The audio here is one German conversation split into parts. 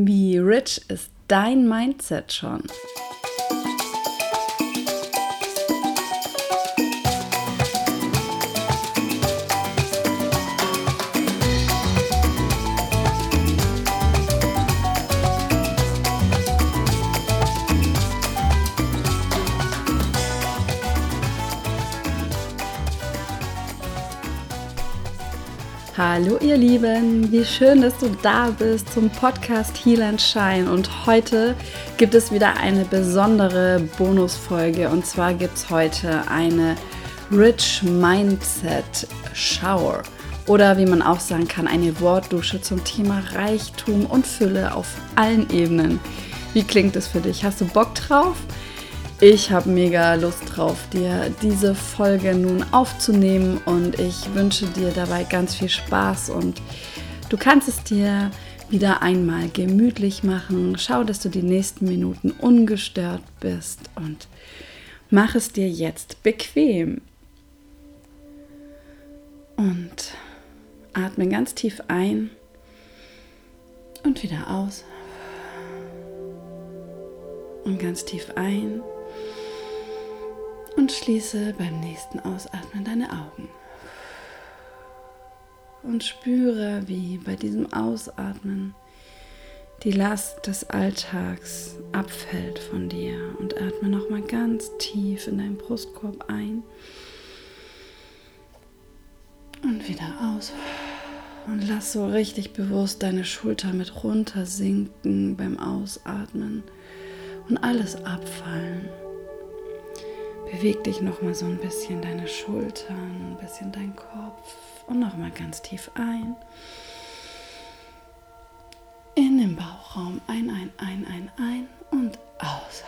Wie rich ist dein Mindset schon? Hallo ihr Lieben, wie schön, dass du da bist zum Podcast Heal and Shine und heute gibt es wieder eine besondere Bonusfolge und zwar gibt es heute eine Rich Mindset Shower oder wie man auch sagen kann, eine Wortdusche zum Thema Reichtum und Fülle auf allen Ebenen. Wie klingt es für dich? Hast du Bock drauf? Ich habe mega Lust drauf, dir diese Folge nun aufzunehmen und ich wünsche dir dabei ganz viel Spaß und du kannst es dir wieder einmal gemütlich machen. Schau, dass du die nächsten Minuten ungestört bist und mach es dir jetzt bequem. Und atme ganz tief ein und wieder aus. Und ganz tief ein und schließe beim nächsten Ausatmen deine Augen. Und spüre, wie bei diesem Ausatmen die Last des Alltags abfällt von dir und atme nochmal ganz tief in deinen Brustkorb ein und wieder aus. Und lass so richtig bewusst deine Schulter mit runter sinken beim Ausatmen und alles abfallen. Beweg dich noch mal so ein bisschen deine Schultern, ein bisschen dein Kopf und noch mal ganz tief ein. In den Bauchraum ein, ein, ein, ein, ein und aus.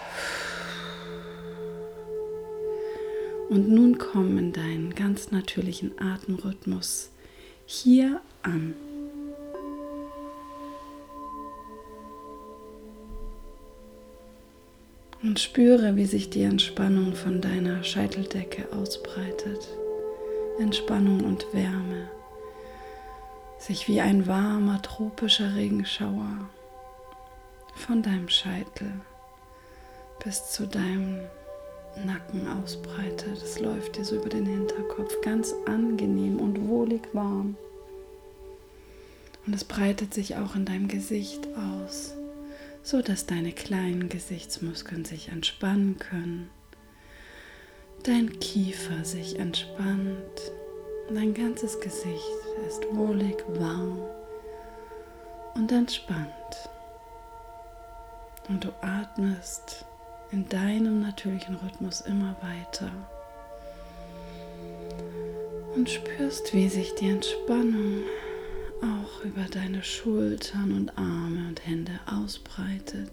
Und nun komm in deinen ganz natürlichen Atemrhythmus hier an. Und spüre, wie sich die Entspannung von deiner Scheiteldecke ausbreitet. Entspannung und Wärme. Sich wie ein warmer tropischer Regenschauer von deinem Scheitel bis zu deinem Nacken ausbreitet. Es läuft dir so über den Hinterkopf ganz angenehm und wohlig warm. Und es breitet sich auch in deinem Gesicht aus so dass deine kleinen Gesichtsmuskeln sich entspannen können, dein Kiefer sich entspannt, dein ganzes Gesicht ist wohlig, warm und entspannt. Und du atmest in deinem natürlichen Rhythmus immer weiter und spürst, wie sich die Entspannung auch über deine Schultern und Arme und Hände ausbreitet,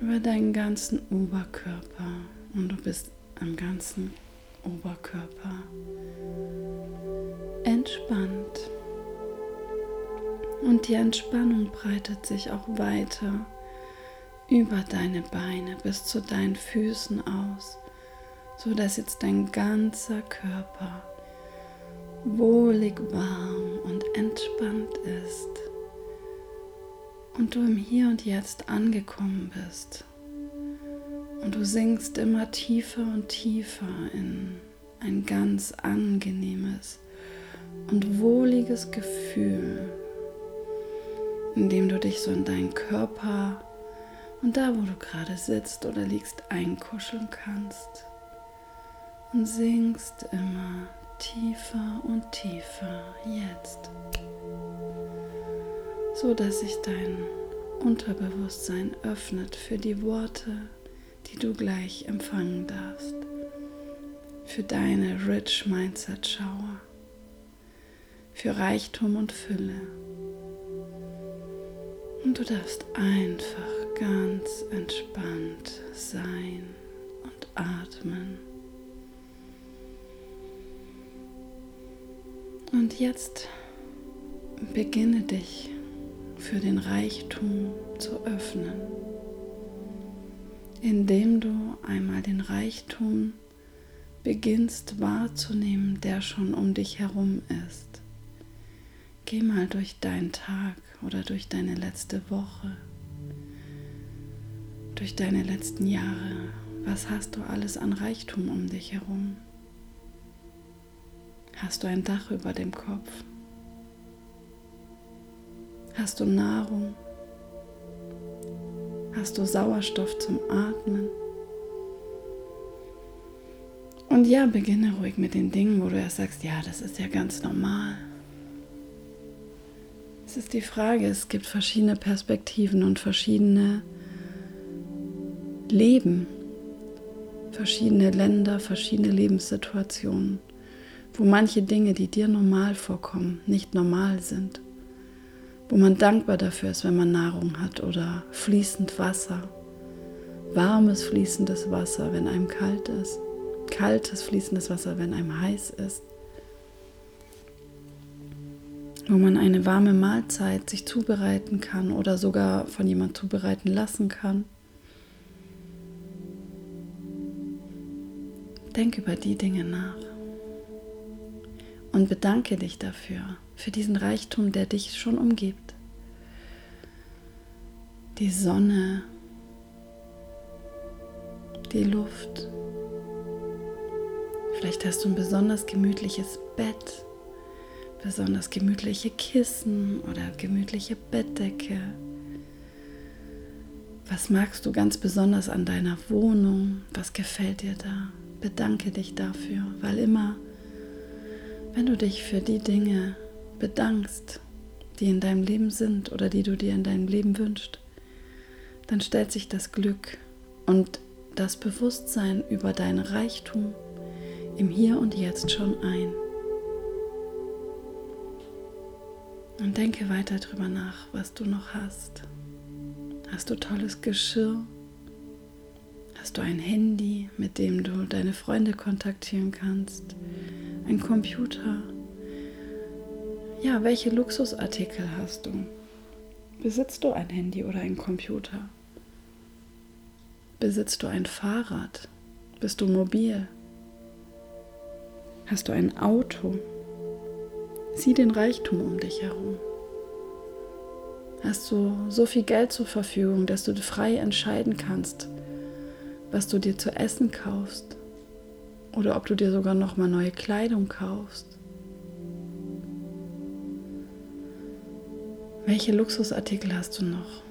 über deinen ganzen Oberkörper. Und du bist am ganzen Oberkörper. Entspannt. Und die Entspannung breitet sich auch weiter über deine Beine bis zu deinen Füßen aus, so dass jetzt dein ganzer Körper wohlig warm und entspannt ist und du im Hier und Jetzt angekommen bist und du sinkst immer tiefer und tiefer in ein ganz angenehmes und wohliges Gefühl, in dem du dich so in deinen Körper und da, wo du gerade sitzt oder liegst, einkuscheln kannst und sinkst immer tiefer und tiefer jetzt, so dass sich dein Unterbewusstsein öffnet für die Worte, die du gleich empfangen darfst, für deine Rich Mindset Shower, für Reichtum und Fülle. Und du darfst einfach ganz entspannt sein und atmen. Und jetzt beginne dich für den Reichtum zu öffnen, indem du einmal den Reichtum beginnst wahrzunehmen, der schon um dich herum ist. Geh mal durch deinen Tag oder durch deine letzte Woche, durch deine letzten Jahre. Was hast du alles an Reichtum um dich herum? Hast du ein Dach über dem Kopf? Hast du Nahrung? Hast du Sauerstoff zum Atmen? Und ja, beginne ruhig mit den Dingen, wo du erst sagst, ja, das ist ja ganz normal. Es ist die Frage, es gibt verschiedene Perspektiven und verschiedene Leben, verschiedene Länder, verschiedene Lebenssituationen, wo manche Dinge, die dir normal vorkommen, nicht normal sind, wo man dankbar dafür ist, wenn man Nahrung hat oder fließend Wasser, warmes fließendes Wasser, wenn einem kalt ist, kaltes fließendes Wasser, wenn einem heiß ist, wo man eine warme Mahlzeit sich zubereiten kann oder sogar von jemand zubereiten lassen kann. Denk über die Dinge nach und bedanke dich dafür, für diesen Reichtum, der dich schon umgibt. Die Sonne, die Luft. Vielleicht hast du ein besonders gemütliches Bett, besonders gemütliche Kissen oder gemütliche Bettdecke. Was magst du ganz besonders an deiner Wohnung? Was gefällt dir da? bedanke dich dafür, weil immer, wenn du dich für die Dinge bedankst, die in deinem Leben sind oder die du dir in deinem Leben wünschst, dann stellt sich das Glück und das Bewusstsein über dein Reichtum im Hier und Jetzt schon ein. Und denke weiter darüber nach, was du noch hast. Hast du tolles Geschirr? Hast du ein Handy, mit dem du deine Freunde kontaktieren kannst? Ein Computer? Ja, welche Luxusartikel hast du? Besitzt du ein Handy oder ein Computer? Besitzt du ein Fahrrad? Bist du mobil? Hast du ein Auto? Sieh den Reichtum um dich herum. Hast du so viel Geld zur Verfügung, dass du frei entscheiden kannst, was du dir zu essen kaufst oder ob du dir sogar noch mal neue Kleidung kaufst. Welche Luxusartikel hast du noch?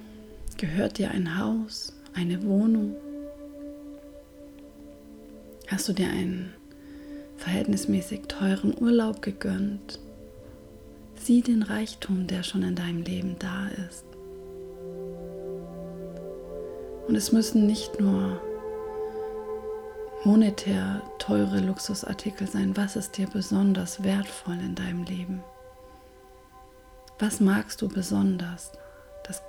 Gehört dir ein Haus, eine Wohnung? Hast du dir einen verhältnismäßig teuren Urlaub gegönnt? Sieh den Reichtum, der schon in deinem Leben da ist. Und es müssen nicht nur monetär teure Luxusartikel sein? Was ist dir besonders wertvoll in deinem Leben? Was magst du besonders? Das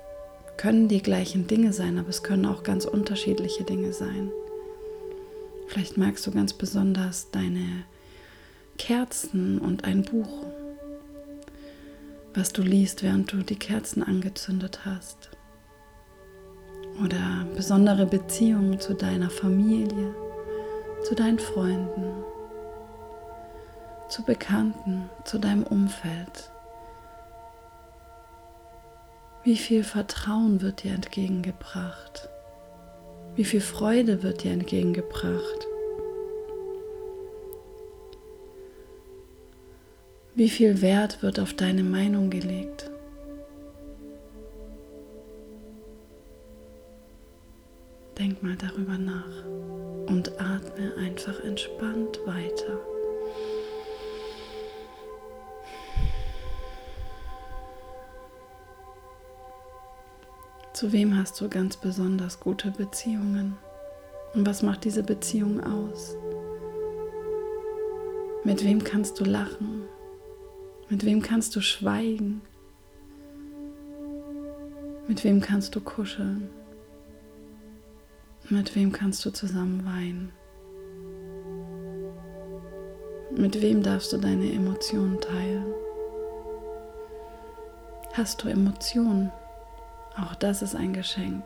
können die gleichen Dinge sein, aber es können auch ganz unterschiedliche Dinge sein. Vielleicht magst du ganz besonders deine Kerzen und ein Buch, was du liest, während du die Kerzen angezündet hast. Oder besondere Beziehungen zu deiner Familie zu deinen Freunden, zu Bekannten, zu deinem Umfeld. Wie viel Vertrauen wird dir entgegengebracht? Wie viel Freude wird dir entgegengebracht? Wie viel Wert wird auf deine Meinung gelegt? Denk mal darüber nach und atme einfach entspannt weiter. Zu wem hast du ganz besonders gute Beziehungen? Und was macht diese Beziehung aus? Mit wem kannst du lachen? Mit wem kannst du schweigen? Mit wem kannst du kuscheln? Mit wem kannst du zusammen weinen? Mit wem darfst du deine Emotionen teilen? Hast du Emotionen? Auch das ist ein Geschenk.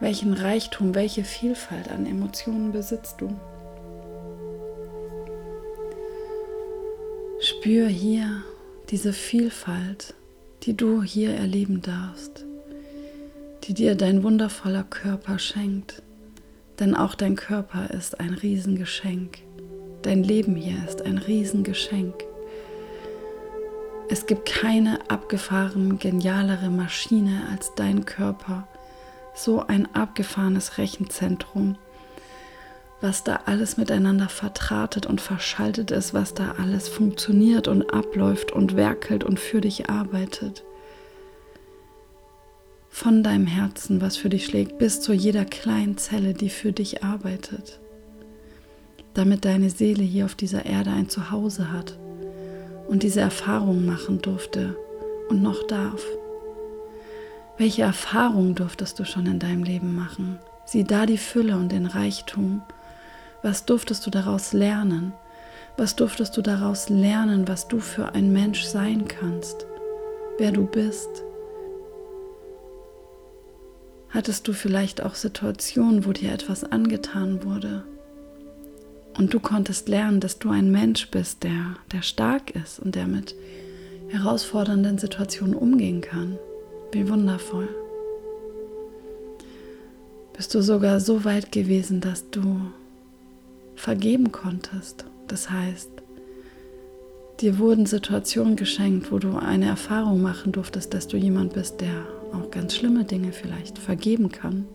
Welchen Reichtum, welche Vielfalt an Emotionen besitzt du? Spür hier diese Vielfalt, die du hier erleben darfst, die dir dein wundervoller Körper schenkt. Denn auch dein Körper ist ein Riesengeschenk. Dein Leben hier ist ein Riesengeschenk. Es gibt keine abgefahren genialere Maschine als dein Körper. So ein abgefahrenes Rechenzentrum, was da alles miteinander vertratet und verschaltet ist, was da alles funktioniert und abläuft und werkelt und für dich arbeitet. Von deinem Herzen, was für dich schlägt, bis zu jeder kleinen Zelle, die für dich arbeitet. Damit deine Seele hier auf dieser Erde ein Zuhause hat und diese Erfahrung machen durfte und noch darf. Welche Erfahrungen durftest du schon in deinem Leben machen? Sieh da die Fülle und den Reichtum was durftest du daraus lernen? Was durftest du daraus lernen, was du für ein Mensch sein kannst? Wer du bist? Hattest du vielleicht auch Situationen, wo dir etwas angetan wurde? Und du konntest lernen, dass du ein Mensch bist, der, der stark ist und der mit herausfordernden Situationen umgehen kann. Wie wundervoll. Bist du sogar so weit gewesen, dass du vergeben konntest. Das heißt, dir wurden Situationen geschenkt, wo du eine Erfahrung machen durftest, dass du jemand bist, der auch ganz schlimme Dinge vielleicht vergeben kann.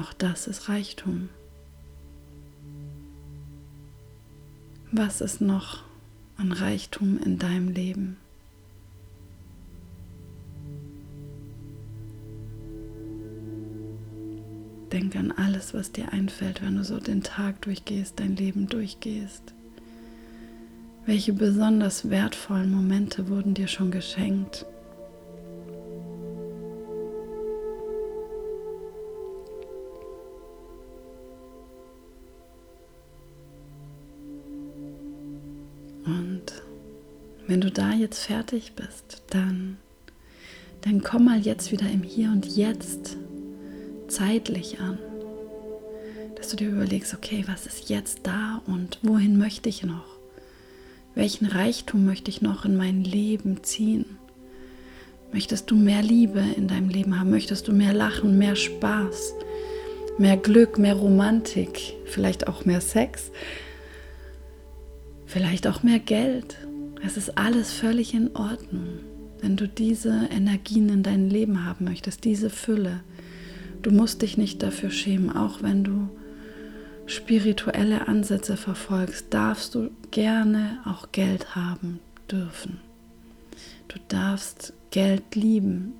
Auch das ist Reichtum. Was ist noch an Reichtum in deinem Leben? Denk an alles, was dir einfällt, wenn du so den Tag durchgehst, dein Leben durchgehst. Welche besonders wertvollen Momente wurden dir schon geschenkt? Da jetzt fertig bist, dann, dann komm mal jetzt wieder im Hier und Jetzt zeitlich an. Dass du dir überlegst, okay, was ist jetzt da und wohin möchte ich noch? Welchen Reichtum möchte ich noch in mein Leben ziehen? Möchtest du mehr Liebe in deinem Leben haben? Möchtest du mehr Lachen, mehr Spaß, mehr Glück, mehr Romantik, vielleicht auch mehr Sex, vielleicht auch mehr Geld? Es ist alles völlig in Ordnung, wenn du diese Energien in deinem Leben haben möchtest, diese Fülle. Du musst dich nicht dafür schämen, auch wenn du spirituelle Ansätze verfolgst, darfst du gerne auch Geld haben dürfen. Du darfst Geld lieben.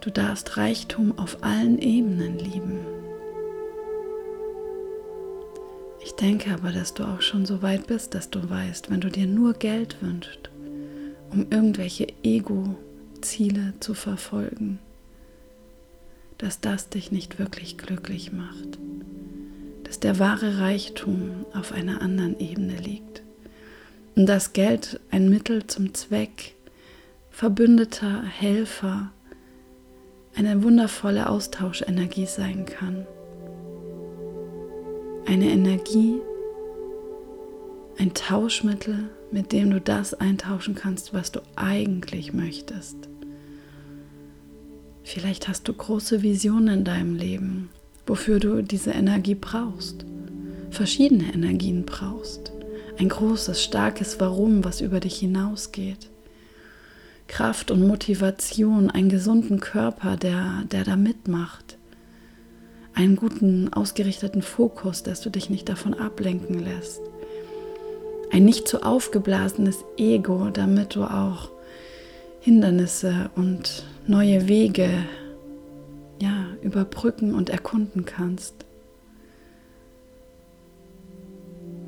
Du darfst Reichtum auf allen Ebenen lieben. Ich denke aber, dass du auch schon so weit bist, dass du weißt, wenn du dir nur Geld wünschst, um irgendwelche Ego-Ziele zu verfolgen, dass das dich nicht wirklich glücklich macht, dass der wahre Reichtum auf einer anderen Ebene liegt und dass Geld ein Mittel zum Zweck, Verbündeter, Helfer, eine wundervolle Austauschenergie sein kann. Eine Energie, ein Tauschmittel, mit dem du das eintauschen kannst, was du eigentlich möchtest. Vielleicht hast du große Visionen in deinem Leben, wofür du diese Energie brauchst, verschiedene Energien brauchst, ein großes, starkes Warum, was über dich hinausgeht. Kraft und Motivation, einen gesunden Körper, der, der da mitmacht, einen guten, ausgerichteten Fokus, dass du dich nicht davon ablenken lässt, ein nicht zu aufgeblasenes Ego, damit du auch Hindernisse und neue Wege ja, überbrücken und erkunden kannst.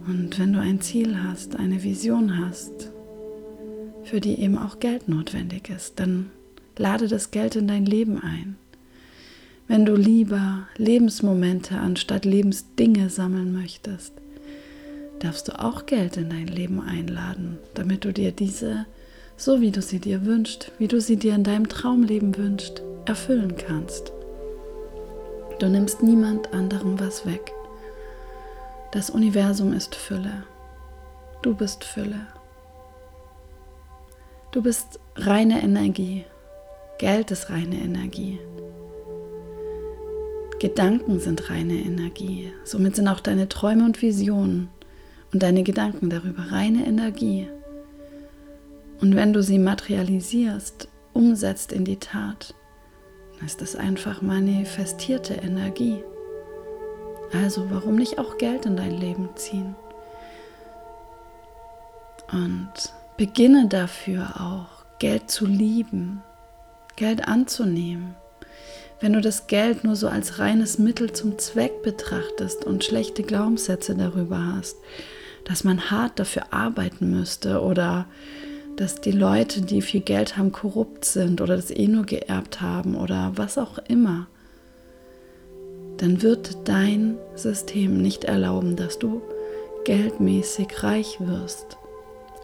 Und wenn du ein Ziel hast, eine Vision hast, für die eben auch Geld notwendig ist, dann lade das Geld in dein Leben ein. Wenn du lieber Lebensmomente anstatt Lebensdinge sammeln möchtest, darfst du auch Geld in dein Leben einladen, damit du dir diese so wie du sie dir wünschst, wie du sie dir in deinem Traumleben wünschst, erfüllen kannst. Du nimmst niemand anderem was weg. Das Universum ist Fülle. Du bist Fülle. Du bist reine Energie. Geld ist reine Energie. Gedanken sind reine Energie. Somit sind auch deine Träume und Visionen und deine Gedanken darüber reine Energie. Und wenn du sie materialisierst, umsetzt in die Tat, dann ist das einfach manifestierte Energie. Also warum nicht auch Geld in dein Leben ziehen? Und beginne dafür auch, Geld zu lieben, Geld anzunehmen. Wenn du das Geld nur so als reines Mittel zum Zweck betrachtest und schlechte Glaubenssätze darüber hast, dass man hart dafür arbeiten müsste oder dass die Leute, die viel Geld haben, korrupt sind oder das eh nur geerbt haben oder was auch immer, dann wird dein System nicht erlauben, dass du geldmäßig reich wirst,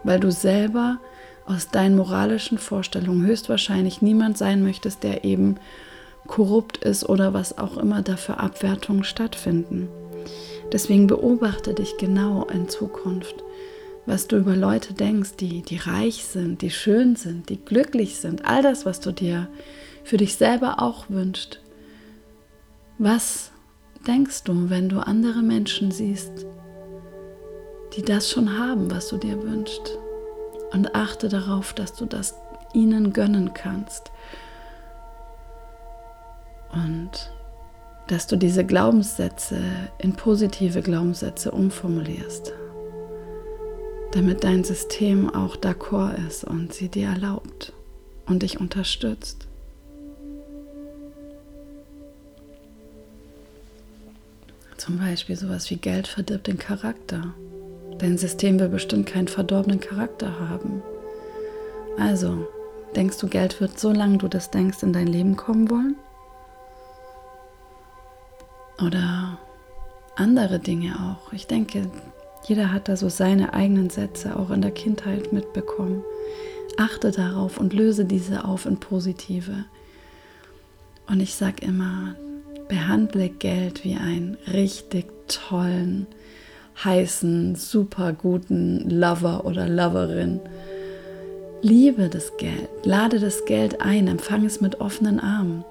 weil du selber aus deinen moralischen Vorstellungen höchstwahrscheinlich niemand sein möchtest, der eben korrupt ist oder was auch immer da für Abwertungen stattfinden. Deswegen beobachte dich genau in Zukunft, was du über Leute denkst, die, die reich sind, die schön sind, die glücklich sind, all das, was du dir für dich selber auch wünschst. Was denkst du, wenn du andere Menschen siehst, die das schon haben, was du dir wünschst? Und achte darauf, dass du das ihnen gönnen kannst. Und dass du diese Glaubenssätze in positive Glaubenssätze umformulierst, damit dein System auch d'accord ist und sie dir erlaubt und dich unterstützt. Zum Beispiel sowas wie Geld verdirbt den Charakter. Dein System will bestimmt keinen verdorbenen Charakter haben. Also, denkst du, Geld wird, solange du das denkst, in dein Leben kommen wollen? Oder andere Dinge auch. Ich denke, jeder hat da so seine eigenen Sätze auch in der Kindheit mitbekommen. Achte darauf und löse diese auf in positive. Und ich sage immer, behandle Geld wie einen richtig tollen, heißen, super guten Lover oder Loverin. Liebe das Geld, lade das Geld ein, empfange es mit offenen Armen.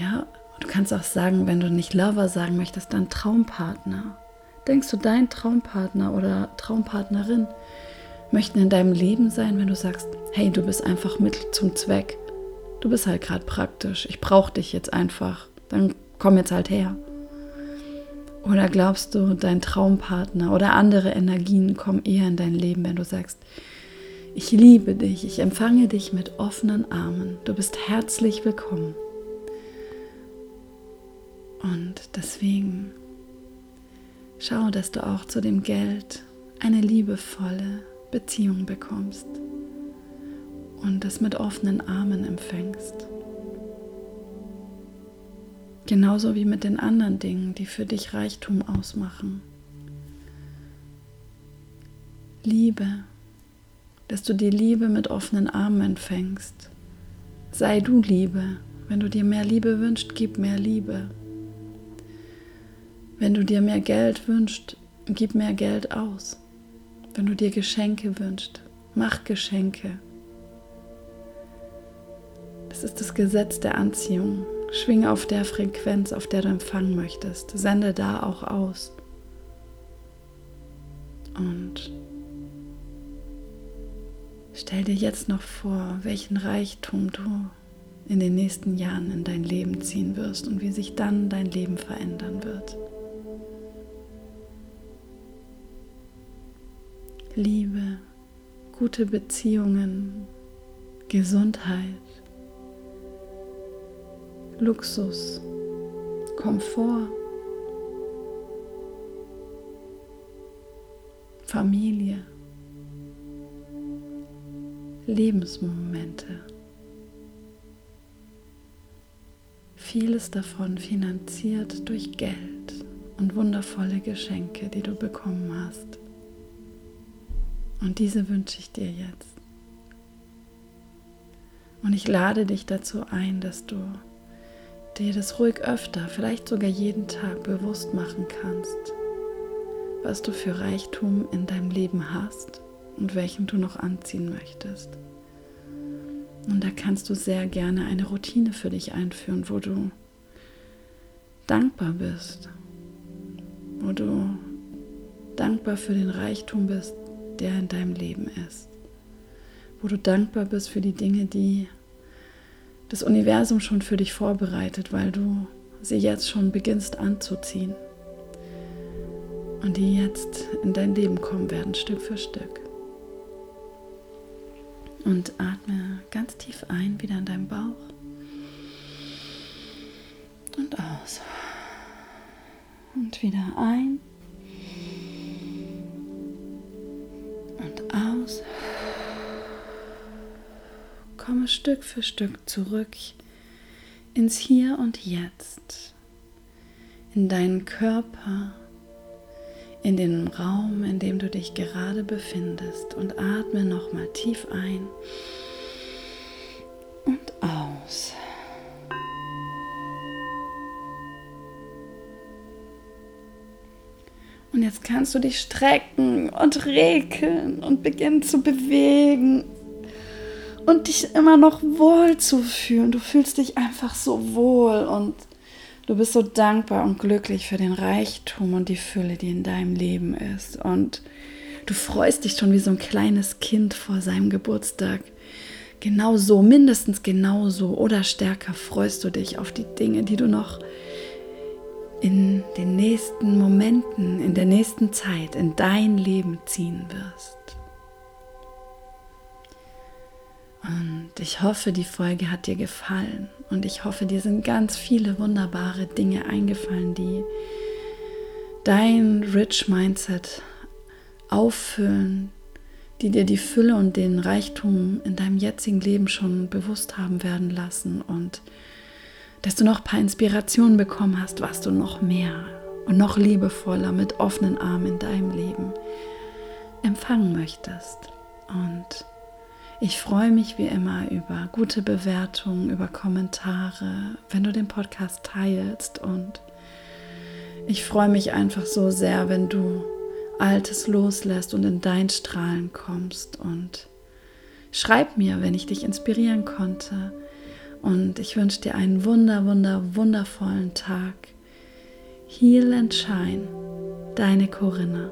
Ja, du kannst auch sagen, wenn du nicht Lover sagen möchtest, dann Traumpartner. Denkst du, dein Traumpartner oder Traumpartnerin möchten in deinem Leben sein, wenn du sagst, hey, du bist einfach Mittel zum Zweck. Du bist halt gerade praktisch. Ich brauche dich jetzt einfach dann komm jetzt halt her. Oder glaubst du, dein Traumpartner oder andere Energien kommen eher in dein Leben, wenn du sagst, ich liebe dich, ich empfange dich mit offenen Armen, du bist herzlich willkommen. Und deswegen schau, dass du auch zu dem Geld eine liebevolle Beziehung bekommst und es mit offenen Armen empfängst. Genauso wie mit den anderen Dingen, die für dich Reichtum ausmachen. Liebe, dass du die Liebe mit offenen Armen empfängst. Sei du Liebe. Wenn du dir mehr Liebe wünschst, gib mehr Liebe. Wenn du dir mehr Geld wünschst, gib mehr Geld aus. Wenn du dir Geschenke wünschst, mach Geschenke. Das ist das Gesetz der Anziehung. Schwinge auf der Frequenz, auf der du empfangen möchtest. Sende da auch aus. Und stell dir jetzt noch vor, welchen Reichtum du in den nächsten Jahren in dein Leben ziehen wirst und wie sich dann dein Leben verändern wird. Liebe, gute Beziehungen, Gesundheit, Luxus, Komfort, Familie, Lebensmomente. Vieles davon finanziert durch Geld und wundervolle Geschenke, die du bekommen hast. Und diese wünsche ich dir jetzt. Und ich lade dich dazu ein, dass du dir das ruhig öfter, vielleicht sogar jeden Tag bewusst machen kannst, was du für Reichtum in deinem Leben hast und welchen du noch anziehen möchtest. Und da kannst du sehr gerne eine Routine für dich einführen, wo du dankbar bist, wo du dankbar für den Reichtum bist, der in deinem Leben ist, wo du dankbar bist für die Dinge, die das Universum schon für dich vorbereitet, weil du sie jetzt schon beginnst anzuziehen und die jetzt in dein Leben kommen werden, Stück für Stück. Und atme ganz tief ein, wieder in deinem Bauch und aus. Und wieder ein und aus. Komme Stück für Stück zurück ins Hier und Jetzt, in deinen Körper, in den Raum, in dem du dich gerade befindest. Und atme nochmal tief ein jetzt kannst du dich strecken und regeln und beginnen zu bewegen und dich immer noch wohl zu fühlen. Du fühlst dich einfach so wohl und du bist so dankbar und glücklich für den Reichtum und die Fülle, die in deinem Leben ist. Und du freust dich schon wie so ein kleines Kind vor seinem Geburtstag. Genauso, mindestens genauso oder stärker freust du dich auf die Dinge, die du noch in den nächsten Momenten, in der nächsten Zeit in dein Leben ziehen wirst. Und ich hoffe, die Folge hat dir gefallen. Und ich hoffe, dir sind ganz viele wunderbare Dinge eingefallen, die dein Rich Mindset auffüllen, die dir die Fülle und den Reichtum in deinem jetzigen Leben schon bewusst haben werden lassen und dass du noch ein paar Inspirationen bekommen hast, was du noch mehr und noch liebevoller mit offenen Armen in deinem Leben empfangen möchtest. Und ich freue mich wie immer über gute Bewertungen, über Kommentare, wenn du den Podcast teilst und ich freue mich einfach so sehr, wenn du Altes loslässt und in dein Strahlen kommst und schreib mir, wenn ich dich inspirieren konnte und ich wünsche dir einen wunder, wunder, wundervollen Tag. Heal and Shine, deine Corinna.